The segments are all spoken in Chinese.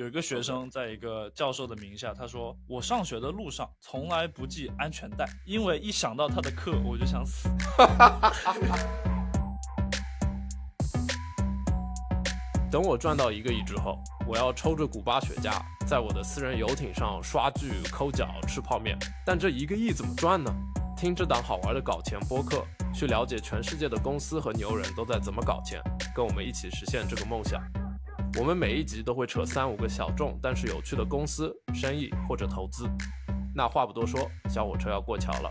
有一个学生在一个教授的名下，他说：“我上学的路上从来不系安全带，因为一想到他的课我就想死。等我赚到一个亿之后，我要抽着古巴雪茄，在我的私人游艇上刷剧、抠脚、吃泡面。但这一个亿怎么赚呢？听这档好玩的搞钱播客，去了解全世界的公司和牛人都在怎么搞钱，跟我们一起实现这个梦想。我们每一集都会扯三五个小众但是有趣的公司、生意或者投资。那话不多说，小火车要过桥了。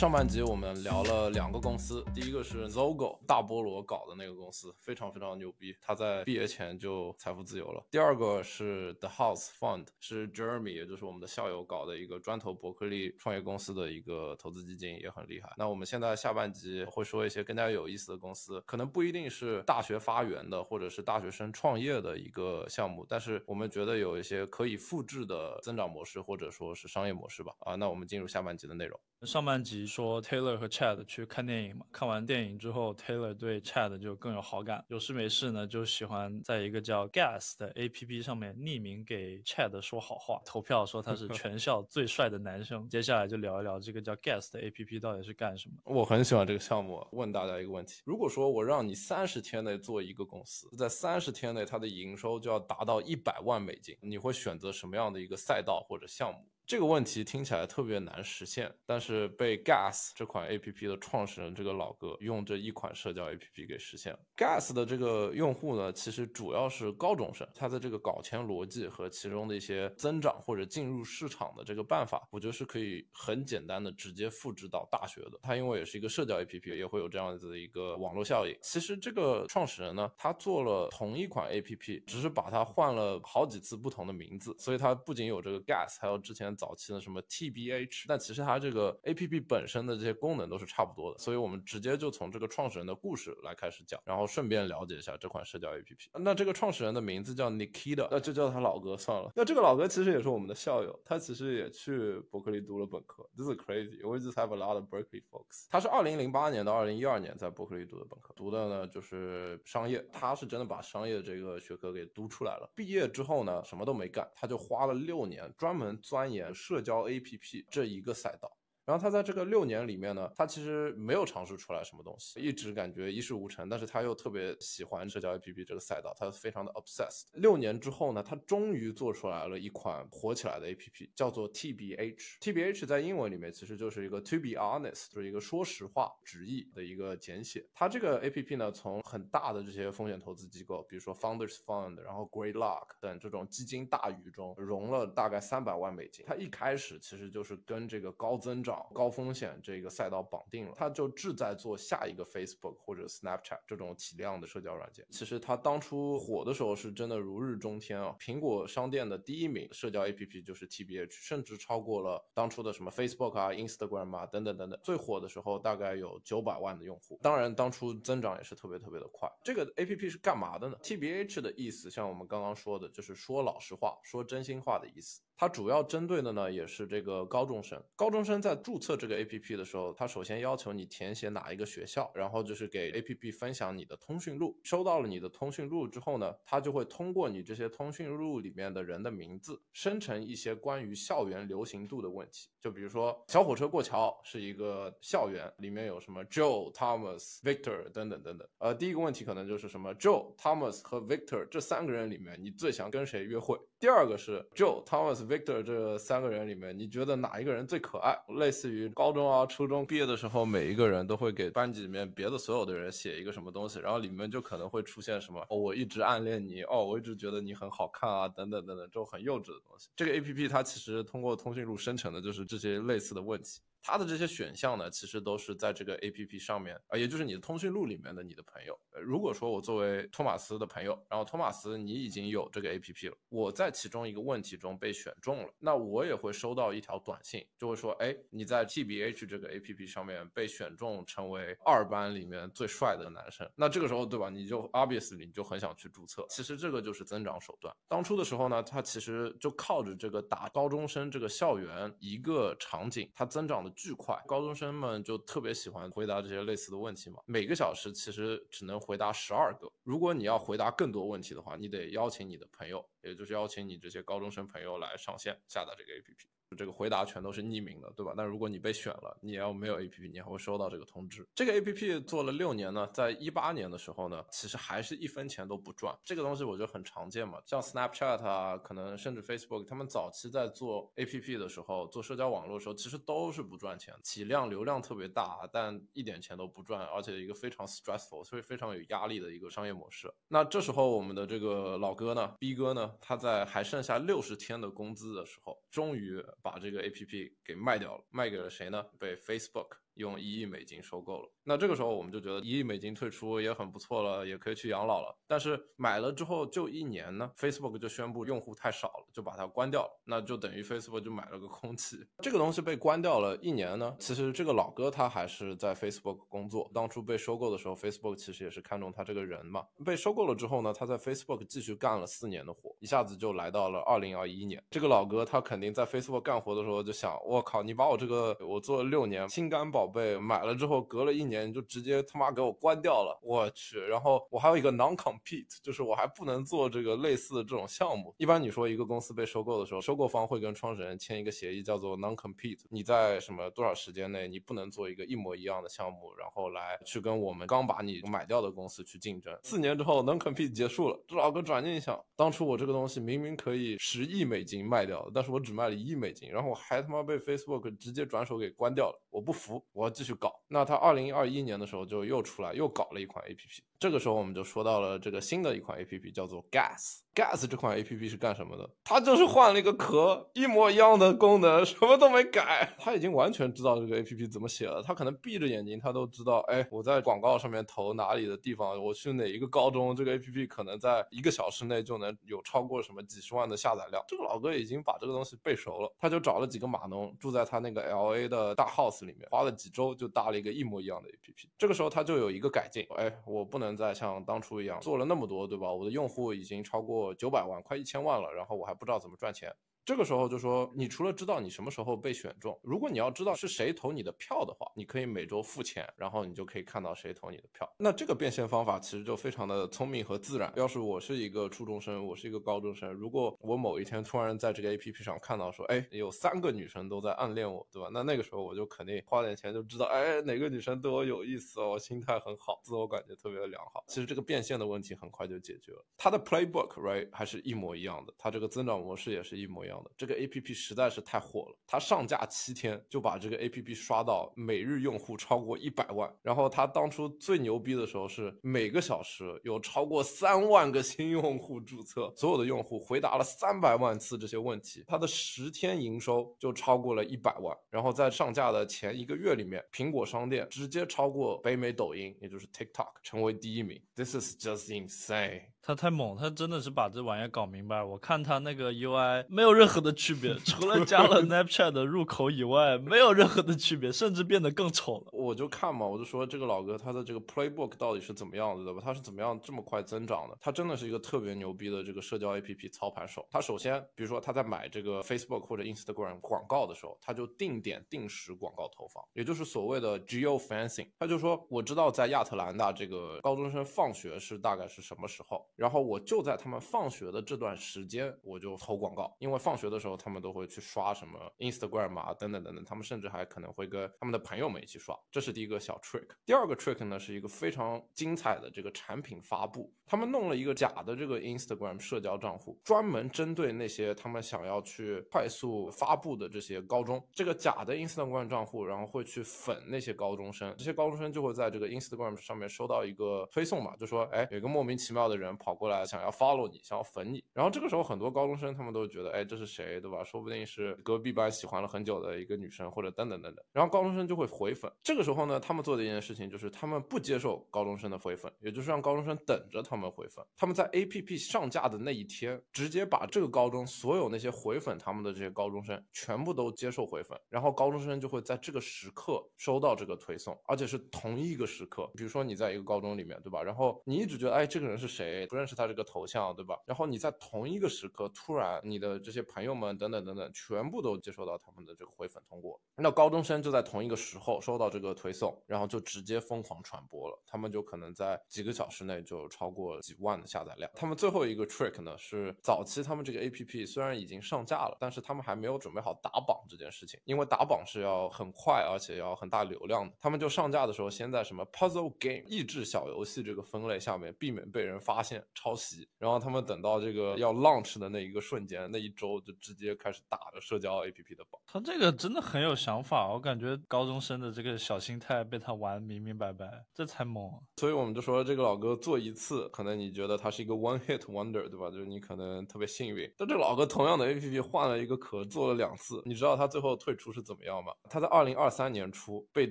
上半集我们聊了两个公司，第一个是 Zogo 大菠萝搞的那个公司，非常非常牛逼，他在毕业前就财富自由了。第二个是 The House Fund，是 Jeremy，也就是我们的校友搞的一个专投伯克利创业公司的一个投资基金，也很厉害。那我们现在下半集会说一些更加有意思的公司，可能不一定是大学发源的，或者是大学生创业的一个项目，但是我们觉得有一些可以复制的增长模式，或者说是商业模式吧。啊，那我们进入下半集的内容。上半集说 Taylor 和 Chad 去看电影嘛，看完电影之后，Taylor 对 Chad 就更有好感，有事没事呢就喜欢在一个叫 Gas 的 APP 上面匿名给 Chad 说好话，投票说他是 全校最帅的男生。接下来就聊一聊这个叫 Gas 的 APP 到底是干什么。我很喜欢这个项目。问大家一个问题：如果说我让你三十天内做一个公司，在三十天内它的营收就要达到一百万美金，你会选择什么样的一个赛道或者项目？这个问题听起来特别难实现，但是被 Gas 这款 A P P 的创始人这个老哥用这一款社交 A P P 给实现了。Gas 的这个用户呢，其实主要是高中生，他的这个搞钱逻辑和其中的一些增长或者进入市场的这个办法，我觉得是可以很简单的直接复制到大学的。它因为也是一个社交 A P P，也会有这样子的一个网络效应。其实这个创始人呢，他做了同一款 A P P，只是把它换了好几次不同的名字，所以它不仅有这个 Gas，还有之前。早期的什么 TBH，但其实它这个 APP 本身的这些功能都是差不多的，所以我们直接就从这个创始人的故事来开始讲，然后顺便了解一下这款社交 APP。那这个创始人的名字叫 Nikita，那就叫他老哥算了。那这个老哥其实也是我们的校友，他其实也去伯克利读了本科。This is crazy. We just have a lot of Berkeley folks. 他是二零零八年到二零一二年在伯克利读的本科，读的呢就是商业。他是真的把商业这个学科给读出来了。毕业之后呢，什么都没干，他就花了六年专门钻研。社交 APP 这一个赛道。然后他在这个六年里面呢，他其实没有尝试出来什么东西，一直感觉一事无成。但是他又特别喜欢社交 APP 这个赛道，他非常的 obsessed。六年之后呢，他终于做出来了一款火起来的 APP，叫做 TBH。TBH 在英文里面其实就是一个 To be honest，就是一个说实话直译的一个简写。它这个 APP 呢，从很大的这些风险投资机构，比如说 Founders Fund，然后 Great Luck 等这种基金大鱼中融了大概三百万美金。它一开始其实就是跟这个高增长。高风险这个赛道绑定了，他就志在做下一个 Facebook 或者 Snapchat 这种体量的社交软件。其实他当初火的时候是真的如日中天啊！苹果商店的第一名社交 APP 就是 TBH，甚至超过了当初的什么 Facebook 啊、Instagram 啊等等等等。最火的时候大概有九百万的用户，当然当初增长也是特别特别的快。这个 APP 是干嘛的呢？TBH 的意思像我们刚刚说的，就是说老实话、说真心话的意思。它主要针对的呢，也是这个高中生。高中生在注册这个 APP 的时候，它首先要求你填写哪一个学校，然后就是给 APP 分享你的通讯录。收到了你的通讯录之后呢，它就会通过你这些通讯录里面的人的名字，生成一些关于校园流行度的问题。就比如说，小火车过桥是一个校园，里面有什么 Joe、Thomas、Victor 等等等等。呃，第一个问题可能就是什么 Joe、Thomas 和 Victor 这三个人里面，你最想跟谁约会？第二个是 Joe、Thomas。Victor 这三个人里面，你觉得哪一个人最可爱？类似于高中啊、初中毕业的时候，每一个人都会给班级里面别的所有的人写一个什么东西，然后里面就可能会出现什么哦，我一直暗恋你哦，我一直觉得你很好看啊，等等等等，这种很幼稚的东西。这个 A P P 它其实通过通讯录生成的就是这些类似的问题。它的这些选项呢，其实都是在这个 A P P 上面啊，也就是你的通讯录里面的你的朋友。如果说我作为托马斯的朋友，然后托马斯你已经有这个 A P P 了，我在其中一个问题中被选中了，那我也会收到一条短信，就会说，哎，你在 T B H 这个 A P P 上面被选中成为二班里面最帅的男生。那这个时候，对吧？你就 obviously 你就很想去注册。其实这个就是增长手段。当初的时候呢，它其实就靠着这个打高中生这个校园一个场景，它增长。的巨快，高中生们就特别喜欢回答这些类似的问题嘛。每个小时其实只能回答十二个，如果你要回答更多问题的话，你得邀请你的朋友，也就是邀请你这些高中生朋友来上线下载这个 APP。这个回答全都是匿名的，对吧？但如果你被选了，你要没有 A P P，你还会收到这个通知。这个 A P P 做了六年呢，在一八年的时候呢，其实还是一分钱都不赚。这个东西我觉得很常见嘛，像 Snapchat 啊，可能甚至 Facebook，他们早期在做 A P P 的时候，做社交网络的时候，其实都是不赚钱，体量流量特别大，但一点钱都不赚，而且一个非常 stressful，所以非常有压力的一个商业模式。那这时候我们的这个老哥呢，B 哥呢，他在还剩下六十天的工资的时候，终于把这个 A P P。给卖掉了，卖给了谁呢？被 Facebook。用一亿美金收购了，那这个时候我们就觉得一亿美金退出也很不错了，也可以去养老了。但是买了之后就一年呢，Facebook 就宣布用户太少了，就把它关掉了。那就等于 Facebook 就买了个空气。这个东西被关掉了一年呢，其实这个老哥他还是在 Facebook 工作。当初被收购的时候，Facebook 其实也是看中他这个人嘛。被收购了之后呢，他在 Facebook 继续干了四年的活，一下子就来到了二零二一年。这个老哥他肯定在 Facebook 干活的时候就想，我靠，你把我这个我做了六年心肝宝。被买了之后，隔了一年就直接他妈给我关掉了，我去！然后我还有一个 non compete，就是我还不能做这个类似的这种项目。一般你说一个公司被收购的时候，收购方会跟创始人签一个协议，叫做 non compete，你在什么多少时间内你不能做一个一模一样的项目，然后来去跟我们刚把你买掉的公司去竞争。四年之后 non compete 结束了，这老哥转念一想，当初我这个东西明明可以十亿美金卖掉，但是我只卖了一亿美金，然后我还他妈被 Facebook 直接转手给关掉了，我不服。我我要继续搞，那他二零二一年的时候就又出来又搞了一款 A P P，这个时候我们就说到了这个新的一款 A P P，叫做 Gas。Gas 这款 A P P 是干什么的？它就是换了一个壳，一模一样的功能，什么都没改。他已经完全知道这个 A P P 怎么写了。他可能闭着眼睛，他都知道。哎，我在广告上面投哪里的地方，我去哪一个高中，这个 A P P 可能在一个小时内就能有超过什么几十万的下载量。这个老哥已经把这个东西背熟了。他就找了几个码农住在他那个 L A 的大 house 里面，花了几周就搭了一个一模一样的 A P P。这个时候他就有一个改进，哎，我不能现在像当初一样做了那么多，对吧？我的用户已经超过九百万，快。一千万了，然后我还不知道怎么赚钱。这个时候就说，你除了知道你什么时候被选中，如果你要知道是谁投你的票的话，你可以每周付钱，然后你就可以看到谁投你的票。那这个变现方法其实就非常的聪明和自然。要是我是一个初中生，我是一个高中生，如果我某一天突然在这个 A P P 上看到说，哎，有三个女生都在暗恋我，对吧？那那个时候我就肯定花点钱就知道，哎，哪个女生对我有意思哦，心态很好，自我感觉特别的良好。其实这个变现的问题很快就解决了。它的 Playbook right 还是一模一样的，它这个增长模式也是一模一样样的。这个 A P P。实在是太火了，它上架七天就把这个 A P P 刷到每日用户超过一百万。然后它当初最牛逼的时候是每个小时有超过三万个新用户注册，所有的用户回答了三百万次这些问题，它的十天营收就超过了一百万。然后在上架的前一个月里面，苹果商店直接超过北美抖音，也就是 TikTok，成为第一名。This is just insane. 他太猛，他真的是把这玩意搞明白。我看他那个 UI 没有任何的区别，除了加了 Snapchat 的入口以外，没有任何的区别，甚至变得更丑了。我就看嘛，我就说这个老哥他的这个 Playbook 到底是怎么样子的，吧？他是怎么样这么快增长的？他真的是一个特别牛逼的这个社交 APP 操盘手。他首先，比如说他在买这个 Facebook 或者 Instagram 广告的时候，他就定点定时广告投放，也就是所谓的 Geo Fencing。他就说，我知道在亚特兰大这个高中生放学是大概是什么时候。然后我就在他们放学的这段时间，我就投广告，因为放学的时候他们都会去刷什么 Instagram 啊，等等等等，他们甚至还可能会跟他们的朋友们一起刷。这是第一个小 trick。第二个 trick 呢，是一个非常精彩的这个产品发布。他们弄了一个假的这个 Instagram 社交账户，专门针对那些他们想要去快速发布的这些高中。这个假的 Instagram 账户，然后会去粉那些高中生，这些高中生就会在这个 Instagram 上面收到一个推送嘛，就说，哎，有个莫名其妙的人跑跑过来想要 follow 你，想要粉你。然后这个时候很多高中生他们都觉得，哎，这是谁，对吧？说不定是隔壁班喜欢了很久的一个女生，或者等等等等。然后高中生就会回粉。这个时候呢，他们做的一件事情就是他们不接受高中生的回粉，也就是让高中生等着他们。回粉，他们在 A P P 上架的那一天，直接把这个高中所有那些回粉他们的这些高中生全部都接受回粉，然后高中生就会在这个时刻收到这个推送，而且是同一个时刻。比如说你在一个高中里面，对吧？然后你一直觉得，哎，这个人是谁？认识他这个头像，对吧？然后你在同一个时刻，突然你的这些朋友们等等等等，全部都接收到他们的这个回粉通过。那高中生就在同一个时候收到这个推送，然后就直接疯狂传播了。他们就可能在几个小时内就超过几万的下载量。他们最后一个 trick 呢是早期他们这个 A P P 虽然已经上架了，但是他们还没有准备好打榜这件事情，因为打榜是要很快而且要很大流量的。他们就上架的时候先在什么 puzzle game 益智小游戏这个分类下面避免被人发现抄袭，然后他们等到这个要 launch 的那一个瞬间，那一周就直接开始打着社交 A P P 的榜。他这个真的很有想法，我感觉高中生的这个小心态被他玩明明白白，这才猛。所以我们就说这个老哥做一次，可能你觉得他是一个 one hit wonder，对吧？就是你可能特别幸运。但这老哥同样的 A P P 换了一个壳，做了两次，你知道他最后退出是怎么样吗？他在二零二三年初被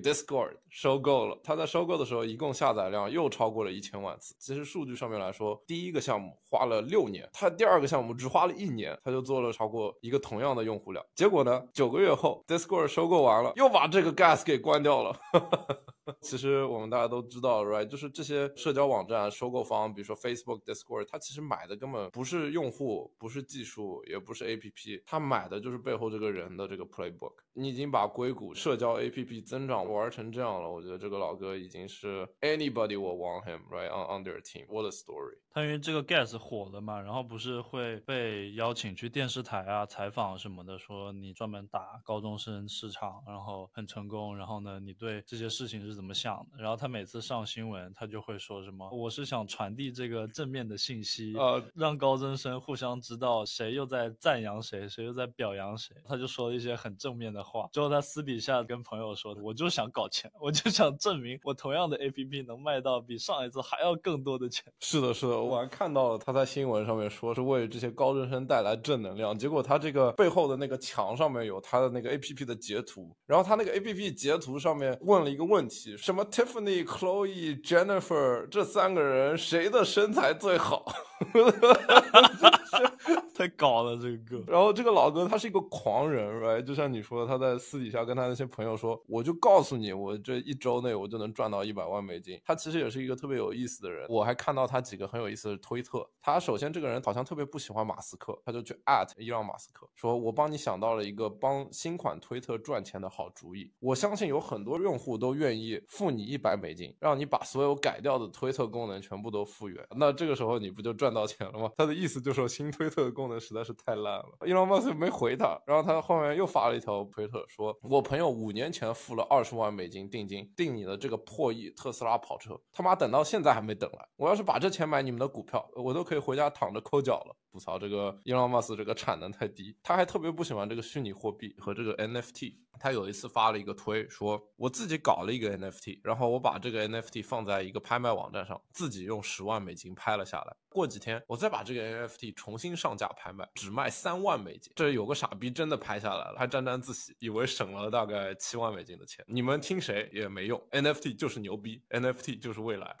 Discord 收购了。他在收购的时候，一共下载量又超过了一千万次。其实数据上面来说，第一个项目花了六年，他第二个项目只花了一年，他就做了超过一个同样的用户量。结果呢，九个月后，Discord 收购完了，又把这个 Gas 给关掉了。其实我们大家都知道，right？就是这些社交网站收购方，比如说 Facebook、Discord，它其实买的根本不是用户，不是技术，也不是 APP，它买的就是背后这个人的这个 playbook。你已经把硅谷社交 APP 增长玩成这样了，我觉得这个老哥已经是 anybody will want him right on on their team. What a story！他因为这个 Gas 火了嘛，然后不是会被邀请去电视台啊采访什么的，说你专门打高中生市场，然后很成功，然后呢，你对这些事情是怎么想的？然后他每次上新闻，他就会说什么，我是想传递这个正面的信息，呃，让高中生互相知道谁又在赞扬谁，谁又在表扬谁。他就说了一些很正面的话。之后他私底下跟朋友说，我就想搞钱，我就想证明我同样的 APP 能卖到比上一次还要更多的钱。是的，是的，我还看到了他在新闻上面说是为这些高中生带来正能量，结果他这个背后的那个墙上面有他的那个 APP 的截图，然后他那个 APP 截图上面问了一个问题，什么 Tiffany、Chloe、Jennifer 这三个人谁的身材最好？太搞了，这个。然后这个老哥他是一个狂人，right？就像你说，他在私底下跟他那些朋友说，我就告诉你，我这一周内我就能赚到一百万美金。他其实也是一个特别有意思的人。我还看到他几个很有意思的推特。他首先这个人好像特别不喜欢马斯克，他就去 at 伊朗马斯克，说我帮你想到了一个帮新款推特赚钱的好主意。我相信有很多用户都愿意付你一百美金，让你把所有改掉的推特功能全部都复原。那这个时候你不就赚到钱了吗？他的意思就是说新推特的功能实在是太烂了。伊朗马斯没回他，然后他后面又发了一条推特，说我朋友五年前付了二十万美金定金订你的这个破亿特斯拉跑车，他妈等到现在还没等来。我要是把这钱买你们的股票，我都可以回家躺着抠脚了。吐槽这个伊朗马斯这个产能太低，他还特别不喜欢这个虚拟货币和这个 NFT。他有一次发了一个推，说我自己搞了一个 NFT，然后我把这个 NFT 放在一个拍卖网站上，自己用十万美金拍了下来。过几天我再把这个 NFT 重新上架拍卖，只卖三万美金。这有个傻逼真的拍下来了，还沾沾自喜，以为省了大概七万美金的钱。你们听谁也没用，NFT 就是牛逼，NFT 就是未来。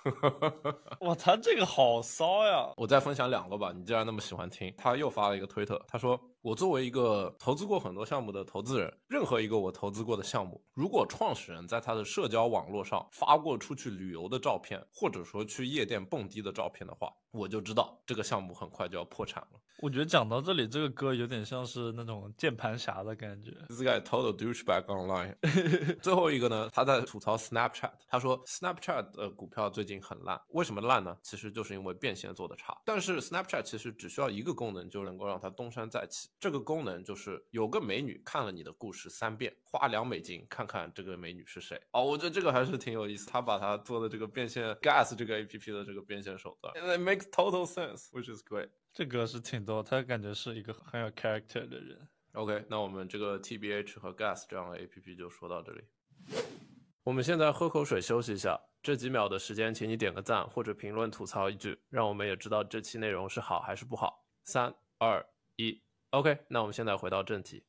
我操这个好骚呀！我再分享两个吧，你既然那么喜欢听，他又发了一个推特，他说。我作为一个投资过很多项目的投资人，任何一个我投资过的项目，如果创始人在他的社交网络上发过出去旅游的照片，或者说去夜店蹦迪的照片的话，我就知道这个项目很快就要破产了。我觉得讲到这里，这个歌有点像是那种键盘侠的感觉。This guy total douchebag online。最后一个呢，他在吐槽 Snapchat，他说 Snapchat 的股票最近很烂，为什么烂呢？其实就是因为变现做的差。但是 Snapchat 其实只需要一个功能就能够让它东山再起，这个功能就是有个美女看了你的故事三遍，花两美金看看这个美女是谁。哦，我觉得这个还是挺有意思。他把他做的这个变现 Gas 这个 APP 的这个变现手段，It makes total sense，which is great。这歌是挺多，他感觉是一个很有 character 的人。OK，那我们这个 TBH 和 Gas 这样的 APP 就说到这里。我们现在喝口水休息一下，这几秒的时间，请你点个赞或者评论吐槽一句，让我们也知道这期内容是好还是不好。三二一，OK，那我们现在回到正题。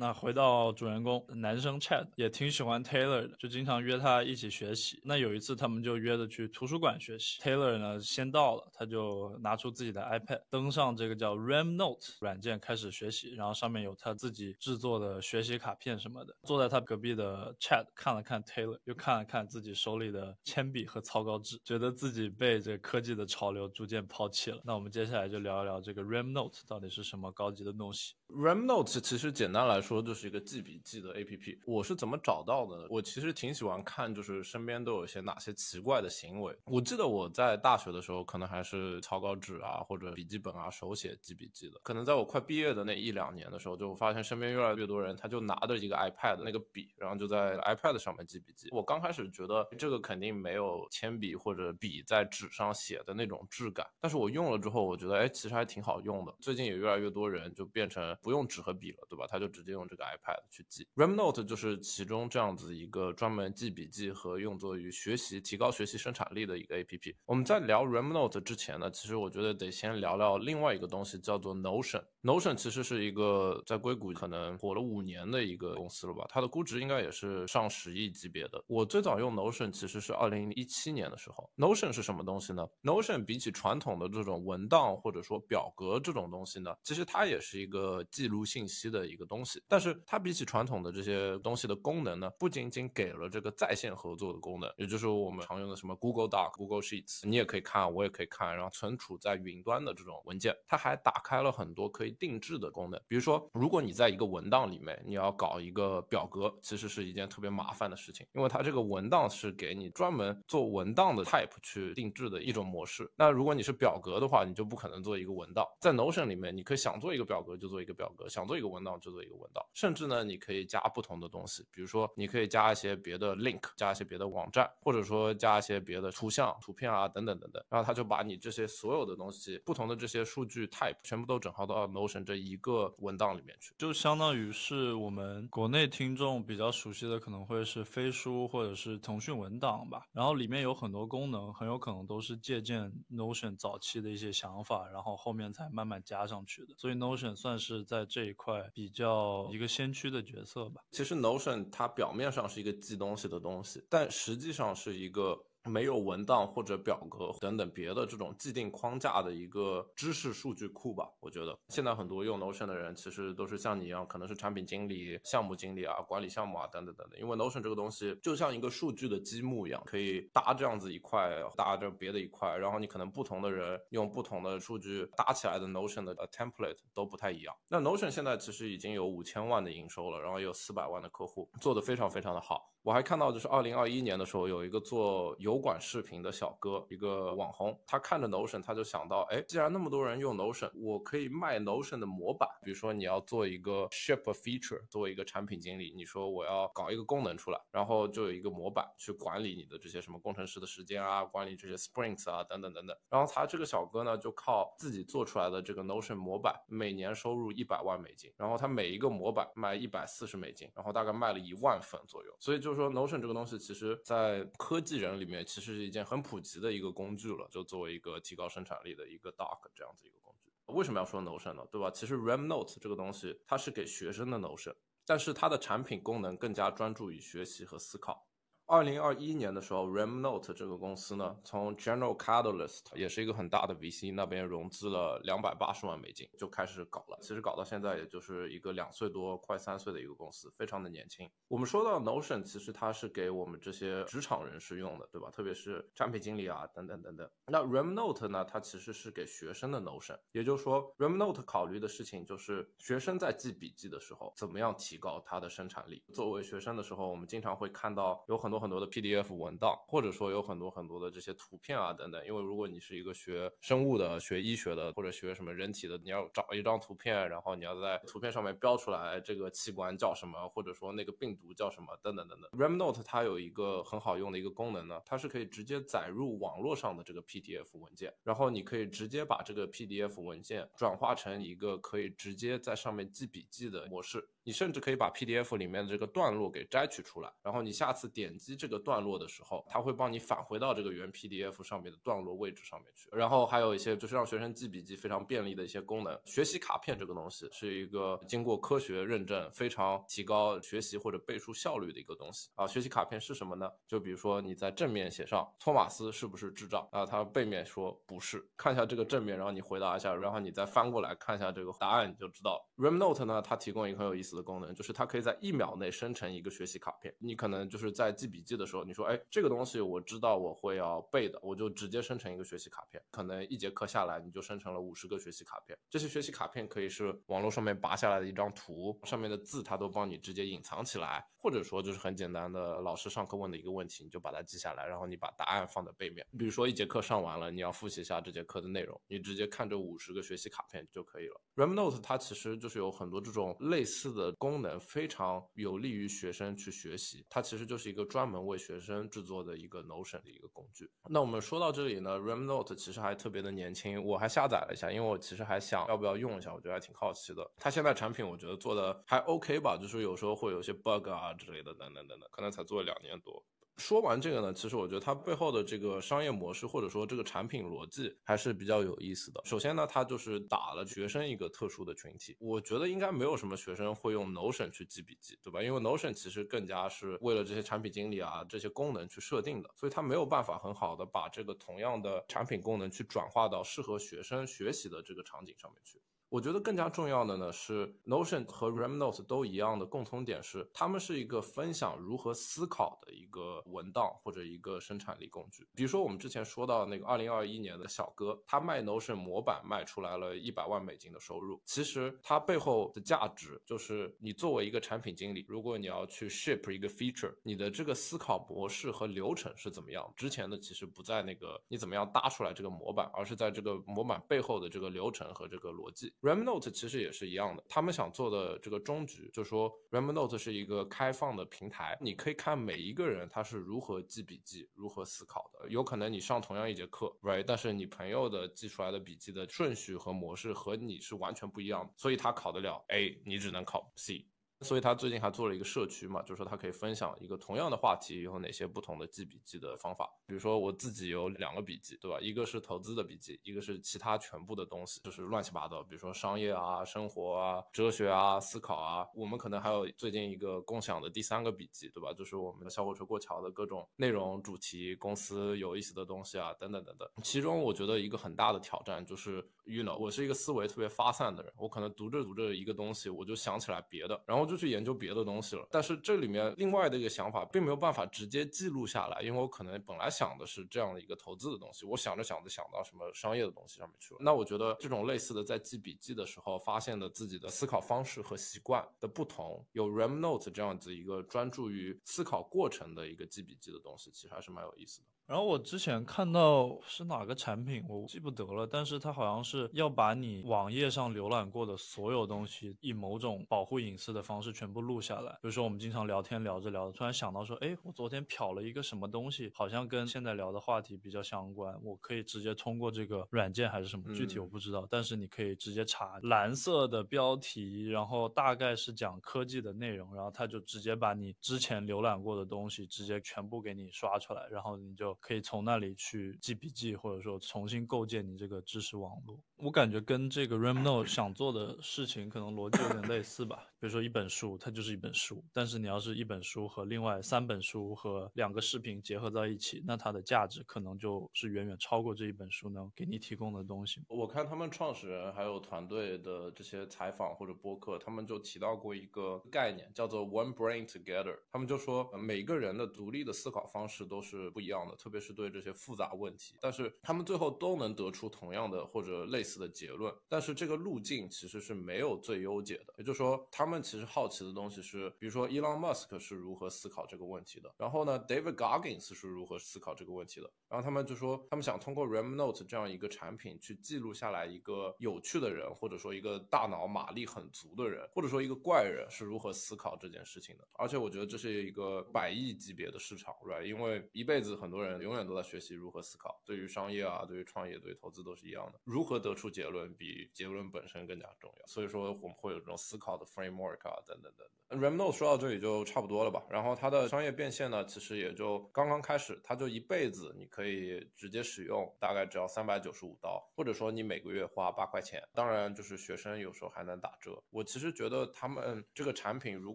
那回到主人公男生 Chad 也挺喜欢 Taylor 的，就经常约他一起学习。那有一次他们就约着去图书馆学习，Taylor 呢先到了，他就拿出自己的 iPad，登上这个叫 RamNote 软件开始学习，然后上面有他自己制作的学习卡片什么的。坐在他隔壁的 Chad 看了看 Taylor，又看了看自己手里的铅笔和草稿纸，觉得自己被这科技的潮流逐渐抛弃了。那我们接下来就聊一聊这个 RamNote 到底是什么高级的东西。RamNote 其实简单来说说就是一个记笔记的 APP。我是怎么找到的呢？我其实挺喜欢看，就是身边都有些哪些奇怪的行为。我记得我在大学的时候，可能还是草稿纸啊或者笔记本啊手写记笔记的。可能在我快毕业的那一两年的时候，就发现身边越来越多人，他就拿着一个 iPad 那个笔，然后就在 iPad 上面记笔记。我刚开始觉得这个肯定没有铅笔或者笔在纸上写的那种质感，但是我用了之后，我觉得哎，其实还挺好用的。最近也越来越多人就变成。不用纸和笔了，对吧？他就直接用这个 iPad 去记。RamNote 就是其中这样子一个专门记笔记和用作于学习、提高学习生产力的一个 APP。我们在聊 RamNote 之前呢，其实我觉得得先聊聊另外一个东西，叫做 Notion。Notion 其实是一个在硅谷可能火了五年的一个公司了吧？它的估值应该也是上十亿级别的。我最早用 Notion 其实是二零一七年的时候。Notion 是什么东西呢？Notion 比起传统的这种文档或者说表格这种东西呢，其实它也是一个。记录信息的一个东西，但是它比起传统的这些东西的功能呢，不仅仅给了这个在线合作的功能，也就是我们常用的什么 Google Doc、Google Sheets，你也可以看，我也可以看，然后存储在云端的这种文件，它还打开了很多可以定制的功能。比如说，如果你在一个文档里面，你要搞一个表格，其实是一件特别麻烦的事情，因为它这个文档是给你专门做文档的 type 去定制的一种模式。那如果你是表格的话，你就不可能做一个文档。在 Notion 里面，你可以想做一个表格就做一个。表格想做一个文档就做一个文档甚至呢，你可以加不同的东西，比如说你可以加一些别的 link，加一些别的网站，或者说加一些别的图像、图片啊等等等等，然后他就把你这些所有的东西、不同的这些数据 type 全部都整合到 Notion 这一个文档里面去，就相当于是我们国内听众比较熟悉的，可能会是飞书或者是腾讯文档吧，然后里面有很多功能，很有可能都是借鉴 Notion 早期的一些想法，然后后面才慢慢加上去的，所以 Notion 算是。在这一块比较一个先驱的角色吧。其实 Notion 它表面上是一个记东西的东西，但实际上是一个。没有文档或者表格等等别的这种既定框架的一个知识数据库吧，我觉得现在很多用 Notion 的人其实都是像你一样，可能是产品经理、项目经理啊，管理项目啊等等等等。因为 Notion 这个东西就像一个数据的积木一样，可以搭这样子一块，搭着别的一块，然后你可能不同的人用不同的数据搭起来的 Notion 的 template 都不太一样。那 Notion 现在其实已经有五千万的营收了，然后有四百万的客户，做的非常非常的好。我还看到，就是二零二一年的时候，有一个做油管视频的小哥，一个网红，他看着 Notion，他就想到，哎，既然那么多人用 Notion，我可以卖 Notion 的模板。比如说，你要做一个 ship a feature，作为一个产品经理，你说我要搞一个功能出来，然后就有一个模板去管理你的这些什么工程师的时间啊，管理这些 sprints 啊，等等等等。然后他这个小哥呢，就靠自己做出来的这个 Notion 模板，每年收入一百万美金。然后他每一个模板卖一百四十美金，然后大概卖了一万份左右。所以就是。说 Notion 这个东西，其实在科技人里面，其实是一件很普及的一个工具了，就作为一个提高生产力的一个 Doc 这样子一个工具。为什么要说 Notion 呢？对吧？其实 Rem Note 这个东西，它是给学生的 Notion，但是它的产品功能更加专注于学习和思考。二零二一年的时候，RamNote 这个公司呢，从 General Catalyst 也是一个很大的 VC 那边融资了两百八十万美金，就开始搞了。其实搞到现在，也就是一个两岁多、快三岁的一个公司，非常的年轻。我们说到 Notion，其实它是给我们这些职场人士用的，对吧？特别是产品经理啊，等等等等。那 RamNote 呢，它其实是给学生的 Notion，也就是说，RamNote 考虑的事情就是学生在记笔记的时候，怎么样提高他的生产力。作为学生的时候，我们经常会看到有很多多。很多的 PDF 文档，或者说有很多很多的这些图片啊等等。因为如果你是一个学生物的、学医学的，或者学什么人体的，你要找一张图片，然后你要在图片上面标出来这个器官叫什么，或者说那个病毒叫什么等等等等。RemNote 它有一个很好用的一个功能呢，它是可以直接载入网络上的这个 PDF 文件，然后你可以直接把这个 PDF 文件转化成一个可以直接在上面记笔记的模式。你甚至可以把 PDF 里面的这个段落给摘取出来，然后你下次点击。这个段落的时候，它会帮你返回到这个原 PDF 上面的段落位置上面去。然后还有一些就是让学生记笔记非常便利的一些功能。学习卡片这个东西是一个经过科学认证、非常提高学习或者背书效率的一个东西啊。学习卡片是什么呢？就比如说你在正面写上托马斯是不是智障啊？它背面说不是，看一下这个正面，然后你回答一下，然后你再翻过来看一下这个答案，你就知道。Remnote 呢，它提供一个很有意思的功能，就是它可以在一秒内生成一个学习卡片。你可能就是在记笔记的时候，你说，哎，这个东西我知道我会要背的，我就直接生成一个学习卡片。可能一节课下来，你就生成了五十个学习卡片。这些学习卡片可以是网络上面拔下来的一张图，上面的字它都帮你直接隐藏起来，或者说就是很简单的，老师上课问的一个问题，你就把它记下来，然后你把答案放在背面。比如说一节课上完了，你要复习一下这节课的内容，你直接看这五十个学习卡片就可以了。Remnote 它其实就是有很多这种类似的功能，非常有利于学生去学习。它其实就是一个专门为学生制作的一个 Notion 的一个工具。那我们说到这里呢，Remnote 其实还特别的年轻，我还下载了一下，因为我其实还想要不要用一下，我觉得还挺好奇的。它现在产品我觉得做的还 OK 吧，就是有时候会有些 bug 啊之类的，等等等等，可能才做了两年多。说完这个呢，其实我觉得它背后的这个商业模式或者说这个产品逻辑还是比较有意思的。首先呢，它就是打了学生一个特殊的群体。我觉得应该没有什么学生会用 Notion 去记笔记，对吧？因为 Notion 其实更加是为了这些产品经理啊这些功能去设定的，所以它没有办法很好的把这个同样的产品功能去转化到适合学生学习的这个场景上面去。我觉得更加重要的呢是 Notion 和 Remnote 都一样的共同点是，他们是一个分享如何思考的一个文档或者一个生产力工具。比如说我们之前说到那个2021年的小哥，他卖 Notion 模板卖出来了一百万美金的收入。其实它背后的价值就是你作为一个产品经理，如果你要去 ship 一个 feature，你的这个思考模式和流程是怎么样？之前的其实不在那个你怎么样搭出来这个模板，而是在这个模板背后的这个流程和这个逻辑。Remnote 其实也是一样的，他们想做的这个终局，就说 Remnote 是一个开放的平台，你可以看每一个人他是如何记笔记、如何思考的。有可能你上同样一节课，right，但是你朋友的记出来的笔记的顺序和模式和你是完全不一样的，所以他考得了 A，你只能考 C。所以他最近还做了一个社区嘛，就是他可以分享一个同样的话题有哪些不同的记笔记的方法。比如说我自己有两个笔记，对吧？一个是投资的笔记，一个是其他全部的东西，就是乱七八糟，比如说商业啊、生活啊、哲学啊、思考啊。我们可能还有最近一个共享的第三个笔记，对吧？就是我们的小火车过桥的各种内容、主题、公司有意思的东西啊，等等等等。其中我觉得一个很大的挑战就是，you know，我是一个思维特别发散的人，我可能读着读着一个东西，我就想起来别的，然后就去研究别的东西了。但是这里面另外的一个想法并没有办法直接记录下来，因为我可能本来想的是这样的一个投资的东西，我想着想着想到什么商业的东西上面去了。那我觉得这种类似的在记笔记的时候发现的自己的思考方式和习惯的不同，有 Remnote 这样子一个专注于思考过程的一个记笔记的东西，其实还是蛮有意思的。然后我之前看到是哪个产品，我记不得了，但是它好像是要把你网页上浏览过的所有东西，以某种保护隐私的方式全部录下来。比如说我们经常聊天聊着聊着，突然想到说，哎，我昨天瞟了一个什么东西，好像跟现在聊的话题比较相关，我可以直接通过这个软件还是什么，具体我不知道，但是你可以直接查蓝色的标题，然后大概是讲科技的内容，然后它就直接把你之前浏览过的东西直接全部给你刷出来，然后你就。可以从那里去记笔记，或者说重新构建你这个知识网络。我感觉跟这个 Remnote 想做的事情可能逻辑有点类似吧。比如说一本书，它就是一本书，但是你要是一本书和另外三本书和两个视频结合在一起，那它的价值可能就是远远超过这一本书能给你提供的东西。我看他们创始人还有团队的这些采访或者播客，他们就提到过一个概念，叫做 One Brain Together。他们就说每个人的独立的思考方式都是不一样的，特别是对这些复杂问题，但是他们最后都能得出同样的或者类似的结论。但是这个路径其实是没有最优解的，也就是说他。他们其实好奇的东西是，比如说 Elon Musk 是如何思考这个问题的，然后呢，David Goggins 是如何思考这个问题的，然后他们就说，他们想通过 Remnote 这样一个产品去记录下来一个有趣的人，或者说一个大脑马力很足的人，或者说一个怪人是如何思考这件事情的。而且我觉得这是一个百亿级别的市场，right？因为一辈子很多人永远都在学习如何思考，对于商业啊，对于创业，对于投资都是一样的。如何得出结论比结论本身更加重要。所以说我们会有这种思考的 frame 啊，等等等等。Remno 说到这里就差不多了吧？然后它的商业变现呢，其实也就刚刚开始，它就一辈子你可以直接使用，大概只要三百九十五刀，或者说你每个月花八块钱。当然，就是学生有时候还能打折。我其实觉得他们这个产品如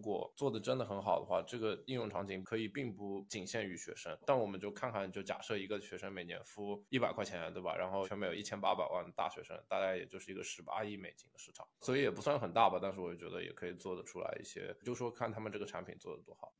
果做的真的很好的话，这个应用场景可以并不仅限于学生。但我们就看看，就假设一个学生每年付一百块钱，对吧？然后全美有一千八百万大学生，大概也就是一个十八亿美金的市场，所以也不算很大吧。但是我觉得也可以做得出来一些。就说看他们这个产品做得多好。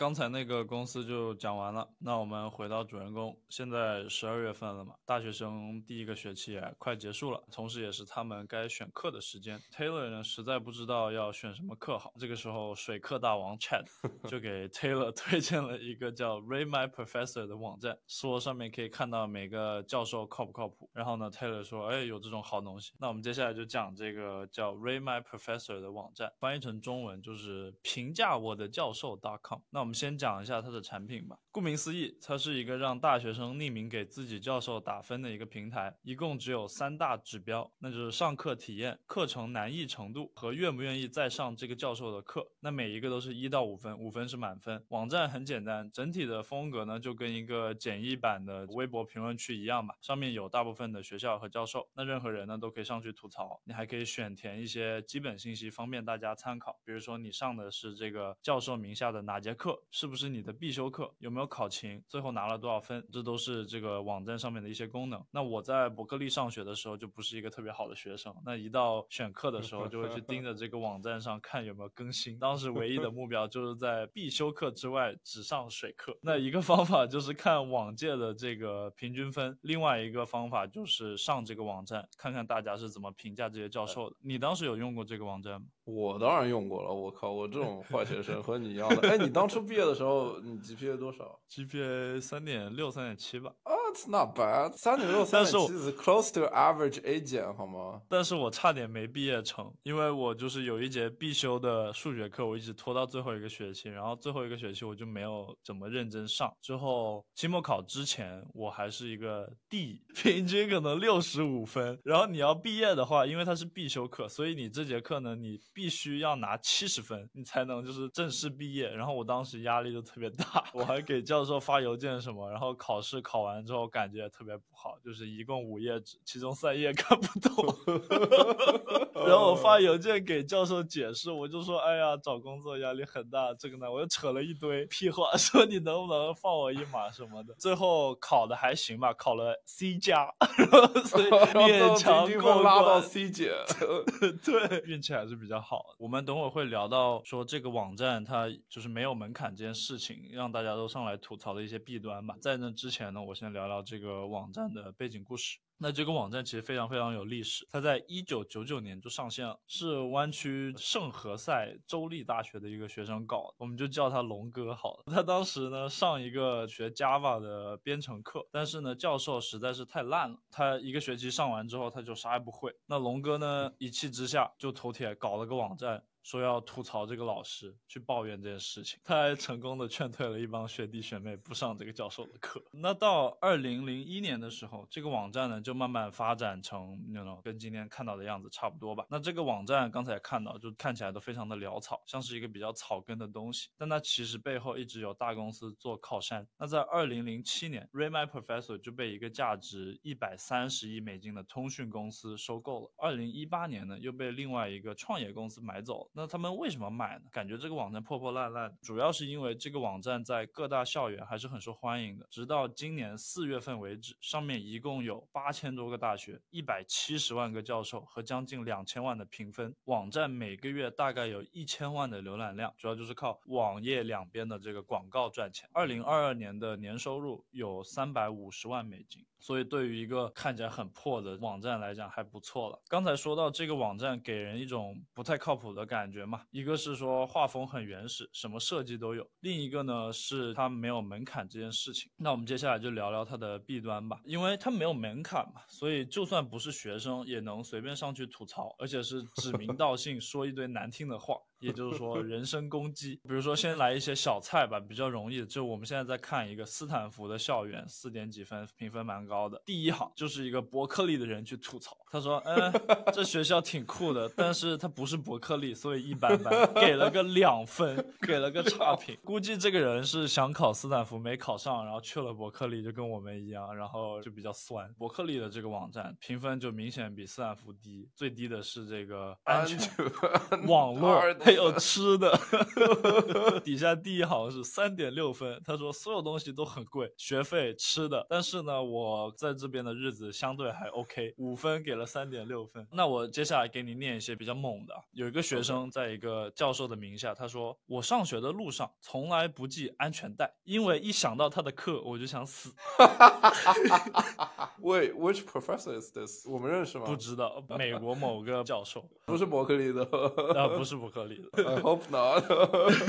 刚才那个公司就讲完了，那我们回到主人公。现在十二月份了嘛，大学生第一个学期也快结束了，同时也是他们该选课的时间。Taylor 呢，实在不知道要选什么课好。这个时候，水课大王 Chad 就给 Taylor 推荐了一个叫 Rate My Professor 的网站，说上面可以看到每个教授靠不靠谱。然后呢，Taylor 说，哎，有这种好东西。那我们接下来就讲这个叫 Rate My Professor 的网站，翻译成中文就是评价我的教授 .com。那我们。我们先讲一下它的产品吧。顾名思义，它是一个让大学生匿名给自己教授打分的一个平台。一共只有三大指标，那就是上课体验、课程难易程度和愿不愿意再上这个教授的课。那每一个都是一到五分，五分是满分。网站很简单，整体的风格呢就跟一个简易版的微博评论区一样吧。上面有大部分的学校和教授，那任何人呢都可以上去吐槽。你还可以选填一些基本信息，方便大家参考。比如说你上的是这个教授名下的哪节课。是不是你的必修课？有没有考勤？最后拿了多少分？这都是这个网站上面的一些功能。那我在伯克利上学的时候就不是一个特别好的学生。那一到选课的时候，就会去盯着这个网站上看有没有更新。当时唯一的目标就是在必修课之外只上水课。那一个方法就是看往届的这个平均分，另外一个方法就是上这个网站看看大家是怎么评价这些教授的。你当时有用过这个网站吗？我当然用过了。我靠，我这种坏学生和你一样的。哎，你当初毕业的时候，你 GPA 多少？GPA 三点六、三点七吧。That's not bad，三点六、三点七是 close to average A 减，好吗？但是我差点没毕业成，因为我就是有一节必修的数学课，我一直拖到最后一个学期，然后最后一个学期我就没有怎么认真上。之后期末考之前，我还是一个 D，平均可能六十五分。然后你要毕业的话，因为它是必修课，所以你这节课呢，你必须要拿七十分，你才能就是正式毕业。然后我当时压力就特别大，我还给教授发邮件什么，然后考试考完之后。感觉特别不好，就是一共五页纸，其中三页看不懂。然后我发邮件给教授解释，我就说：“哎呀，找工作压力很大，这个呢，我又扯了一堆屁话，说你能不能放我一马什么的。”最后考的还行吧，考了 C 加，所以勉强够拉到 C 减。对，运气还是比较好。我们等会会聊到说这个网站它就是没有门槛这件事情，让大家都上来吐槽的一些弊端吧。在那之前呢，我先聊。聊这个网站的背景故事。那这个网站其实非常非常有历史，它在一九九九年就上线了，是湾区圣何塞州立大学的一个学生搞的，我们就叫他龙哥好了。他当时呢上一个学 Java 的编程课，但是呢教授实在是太烂了，他一个学期上完之后他就啥也不会。那龙哥呢一气之下就头铁搞了个网站。说要吐槽这个老师，去抱怨这件事情，他还成功的劝退了一帮学弟学妹不上这个教授的课。那到二零零一年的时候，这个网站呢就慢慢发展成那种跟今天看到的样子差不多吧。那这个网站刚才看到，就看起来都非常的潦草，像是一个比较草根的东西。但它其实背后一直有大公司做靠山。那在二零零七年，Ray My Professor 就被一个价值一百三十亿美金的通讯公司收购了。二零一八年呢，又被另外一个创业公司买走了。那他们为什么买呢？感觉这个网站破破烂烂，主要是因为这个网站在各大校园还是很受欢迎的。直到今年四月份为止，上面一共有八千多个大学，一百七十万个教授和将近两千万的评分。网站每个月大概有一千万的浏览量，主要就是靠网页两边的这个广告赚钱。二零二二年的年收入有三百五十万美金。所以对于一个看起来很破的网站来讲还不错了。刚才说到这个网站给人一种不太靠谱的感觉嘛，一个是说画风很原始，什么设计都有；另一个呢是它没有门槛这件事情。那我们接下来就聊聊它的弊端吧，因为它没有门槛嘛，所以就算不是学生也能随便上去吐槽，而且是指名道姓说一堆难听的话。也就是说人身攻击。比如说，先来一些小菜吧，比较容易的，就我们现在在看一个斯坦福的校园，四点几分，评分蛮高的。第一行就是一个伯克利的人去吐槽，他说：“嗯，这学校挺酷的，但是他不是伯克利，所以一般般，给了个两分，给了个差评。估计这个人是想考斯坦福没考上，然后去了伯克利，就跟我们一样，然后就比较酸。伯克利的这个网站评分就明显比斯坦福低，最低的是这个安全网络，还有吃的。底下第一行是三点六分，他说所有东西都很贵，学费、吃的，但是呢，我在这边的日子相对还 OK，五分给了三点六分。那我接下来给你念一些比较猛的。有一个学生在一个教授的名下，他说我上学的路上从来不系安全带，因为一想到他的课我就想死。Wait, which professor is this？我们认识吗？不知道，美国某个教授，不是伯克利的，啊，不是伯克利的。I hope not。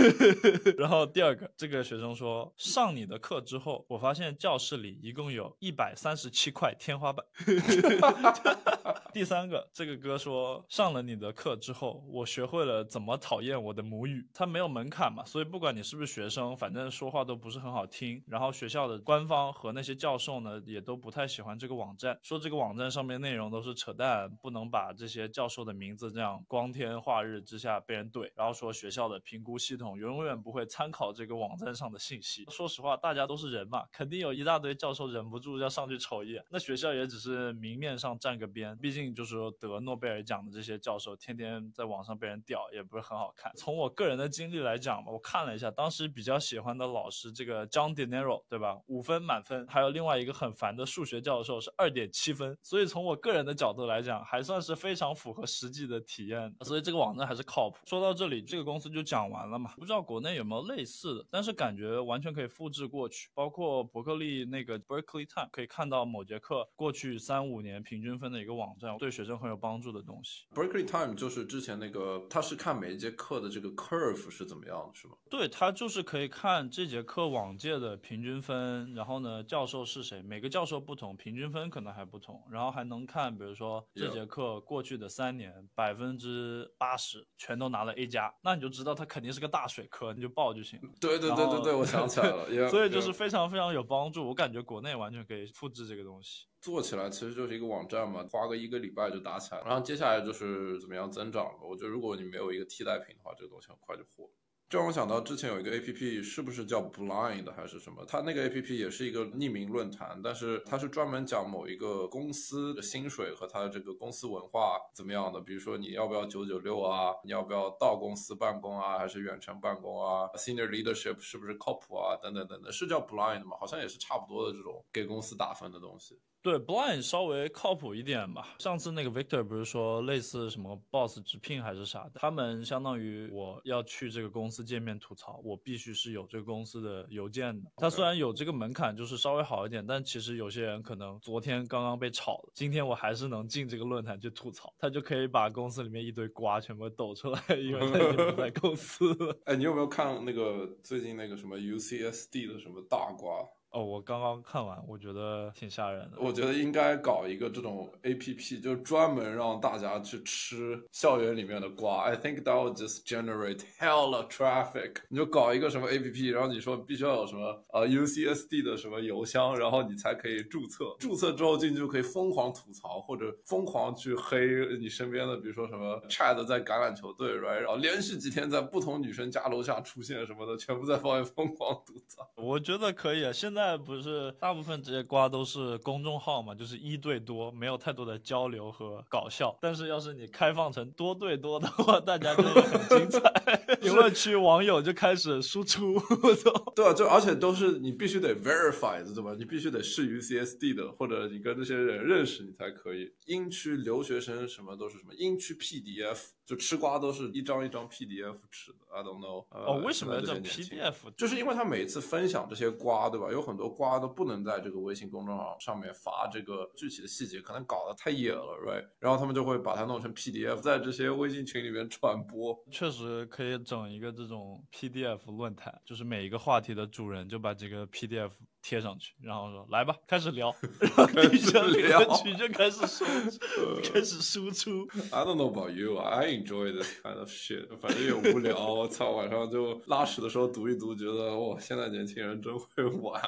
然后第二个，这个学生说，上你的课之后，我发现教室里一共有一百三十七块天花板。第三个，这个哥说，上了你的课之后，我学会了怎么讨厌我的母语。他没有门槛嘛，所以不管你是不是学生，反正说话都不是很好听。然后学校的官方和那些教授呢，也都不太喜欢这个网站，说这个网站上面内容都是扯淡，不能把这些教授的名字这样光天化日之下被人怼。然后说学校的评估系统永远不会参考这个网站上的信息。说实话，大家都是人嘛，肯定有一大堆教授忍不住要上去瞅一眼。那学校也只是明面上站个边，毕竟就是说得诺贝尔奖的这些教授，天天在网上被人屌，也不是很好看。从我个人的经历来讲吧，我看了一下，当时比较喜欢的老师，这个 John De Niro，对吧？五分满分。还有另外一个很烦的数学教授是二点七分。所以从我个人的角度来讲，还算是非常符合实际的体验。所以这个网站还是靠谱。说到这里，这个公司就讲完了嘛？不知道国内有没有类似的，但是感觉完全可以复制过去。包括伯克利那个 Berkeley Time，可以看到某节课过去三五年平均分的一个网站，对学生很有帮助的东西。Berkeley Time 就是之前那个，他是看每一节课的这个 curve 是怎么样的，是吗？对，他就是可以看这节课往届的平均分，然后呢，教授是谁，每个教授不同，平均分可能还不同，然后还能看，比如说这节课过去的三年，百分之八十全都拿了 A 加，那你就知道它肯定是个大水科，你就报就行了。对对对对对，我想起来了，yeah, 所以就是非常非常有帮助，我感觉国内完全可以复制这个东西。做起来其实就是一个网站嘛，花个一个礼拜就打起来。然后接下来就是怎么样增长了。我觉得如果你没有一个替代品的话，这个东西很快就火了。这让我想到之前有一个 A P P，是不是叫 Blind 还是什么？它那个 A P P 也是一个匿名论坛，但是它是专门讲某一个公司的薪水和它的这个公司文化怎么样的。比如说你要不要九九六啊？你要不要到公司办公啊？还是远程办公啊？Senior leadership 是不是靠谱啊？等等等等，是叫 Blind 吗？好像也是差不多的这种给公司打分的东西。对，Blind 稍微靠谱一点吧。上次那个 Victor 不是说类似什么 Boss 直聘还是啥的，他们相当于我要去这个公司见面吐槽，我必须是有这个公司的邮件的。他虽然有这个门槛，就是稍微好一点，但其实有些人可能昨天刚刚被炒了，今天我还是能进这个论坛去吐槽，他就可以把公司里面一堆瓜全部抖出来，因为他已经不在公司了。哎，你有没有看那个最近那个什么 UCSD 的什么大瓜？哦，我刚刚看完，我觉得挺吓人的。我觉得应该搞一个这种 A P P，就专门让大家去吃校园里面的瓜。I think that will just generate hella traffic。你就搞一个什么 A P P，然后你说必须要有什么呃 U C S D 的什么邮箱，然后你才可以注册。注册之后进去就可以疯狂吐槽，或者疯狂去黑你身边的，比如说什么 Chad 在橄榄球队，right，然后连续几天在不同女生家楼下出现什么的，全部在方面疯狂吐槽。我觉得可以啊，现在不是大部分这些瓜都是公众号嘛，就是一对多，没有太多的交流和搞笑。但是要是你开放成多对多的话，大家就会很精彩，评论区网友就开始输出。我操！对啊，就而且都是你必须得 verify 的，对吧？你必须得是于 C S D 的，或者你跟这些人认识，你才可以。英区留学生什么都是什么英区 PDF，就吃瓜都是一张一张 PDF 吃的。I don't know、呃。哦，为什么要叫 PDF？就是因为他每次分享这些瓜，对吧？有很多瓜都不能在这个微信公众号上面发这个具体的细节，可能搞得太野了，right？然后他们就会把它弄成 PDF，在这些微信群里面传播。确实可以整一个这种 PDF 论坛，就是每一个话题的主人就把这个 PDF 贴上去，然后说来吧，开始聊，然后第一首歌曲就开始输，开始输出。I don't know about you, I enjoy this kind of shit。反正也无聊，我操，晚上就拉屎的时候读一读，觉得哇，现在年轻人真会玩。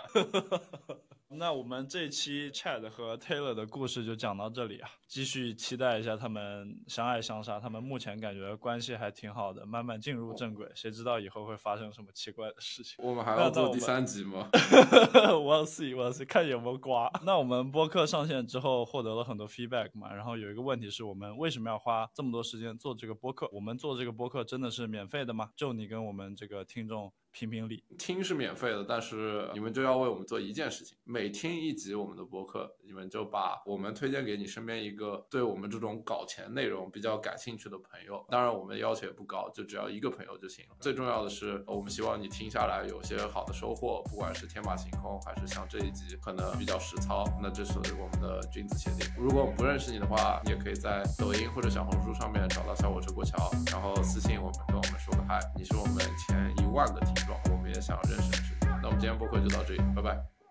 那我们这期 Chad 和 Taylor 的故事就讲到这里啊，继续期待一下他们相爱相杀。他们目前感觉关系还挺好的，慢慢进入正轨。谁知道以后会发生什么奇怪的事情？我们还要做第三集吗？我要 see，我要 see，看有没有瓜。那我们播客上线之后获得了很多 feedback 嘛，然后有一个问题是我们为什么要花这么多时间做这个播客？我们做这个播客真的是免费的吗？就你跟我们这个听众。评评理，听是免费的，但是你们就要为我们做一件事情，每听一集我们的播客，你们就把我们推荐给你身边一个对我们这种搞钱内容比较感兴趣的朋友。当然，我们要求也不高，就只要一个朋友就行了。最重要的是，我们希望你听下来有些好的收获，不管是天马行空，还是像这一集可能比较实操，那这是我们的君子协定。如果我们不认识你的话，你也可以在抖音或者小红书上面找到小火车过桥，然后私信我们，跟我们说个嗨，你是我们前一万个听众。我们也想认识认识你。那我们今天播客就到这里，拜拜。